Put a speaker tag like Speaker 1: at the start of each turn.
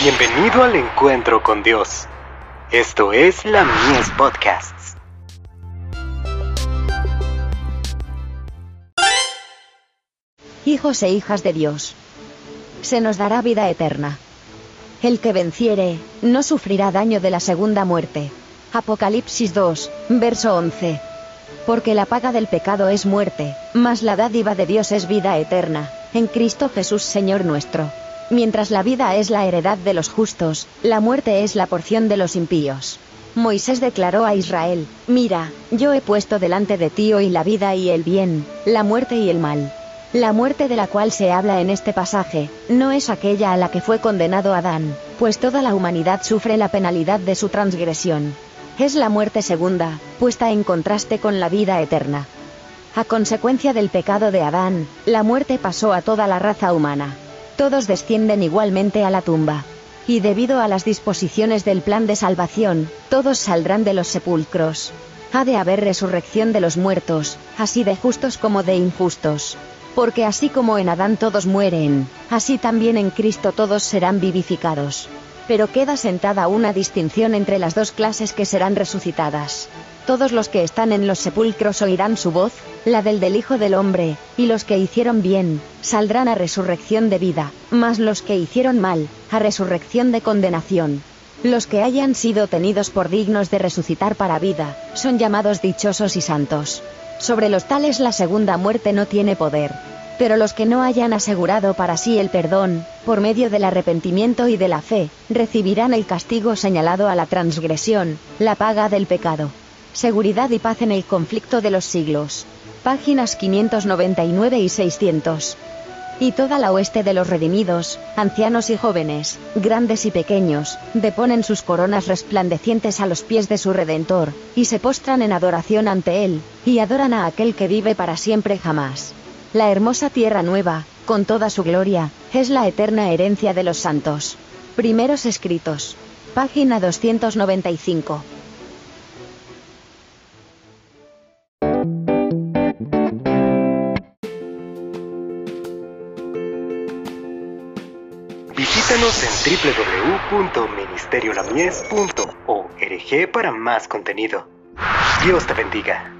Speaker 1: Bienvenido al encuentro con Dios. Esto es la Mies Podcasts.
Speaker 2: Hijos e hijas de Dios. Se nos dará vida eterna. El que venciere, no sufrirá daño de la segunda muerte. Apocalipsis 2, verso 11. Porque la paga del pecado es muerte, mas la dádiva de Dios es vida eterna, en Cristo Jesús Señor nuestro. Mientras la vida es la heredad de los justos, la muerte es la porción de los impíos. Moisés declaró a Israel, Mira, yo he puesto delante de ti hoy la vida y el bien, la muerte y el mal. La muerte de la cual se habla en este pasaje, no es aquella a la que fue condenado Adán, pues toda la humanidad sufre la penalidad de su transgresión. Es la muerte segunda, puesta en contraste con la vida eterna. A consecuencia del pecado de Adán, la muerte pasó a toda la raza humana. Todos descienden igualmente a la tumba. Y debido a las disposiciones del plan de salvación, todos saldrán de los sepulcros. Ha de haber resurrección de los muertos, así de justos como de injustos. Porque así como en Adán todos mueren, así también en Cristo todos serán vivificados. Pero queda sentada una distinción entre las dos clases que serán resucitadas. Todos los que están en los sepulcros oirán su voz, la del del Hijo del Hombre, y los que hicieron bien, saldrán a resurrección de vida, mas los que hicieron mal, a resurrección de condenación. Los que hayan sido tenidos por dignos de resucitar para vida, son llamados dichosos y santos. Sobre los tales la segunda muerte no tiene poder. Pero los que no hayan asegurado para sí el perdón, por medio del arrepentimiento y de la fe, recibirán el castigo señalado a la transgresión, la paga del pecado. Seguridad y paz en el conflicto de los siglos. Páginas 599 y 600. Y toda la oeste de los redimidos, ancianos y jóvenes, grandes y pequeños, deponen sus coronas resplandecientes a los pies de su Redentor, y se postran en adoración ante Él, y adoran a aquel que vive para siempre jamás. La hermosa tierra nueva, con toda su gloria, es la eterna herencia de los santos. Primeros escritos. Página 295.
Speaker 1: Visítanos en www.ministeriolamies.org para más contenido. Dios te bendiga.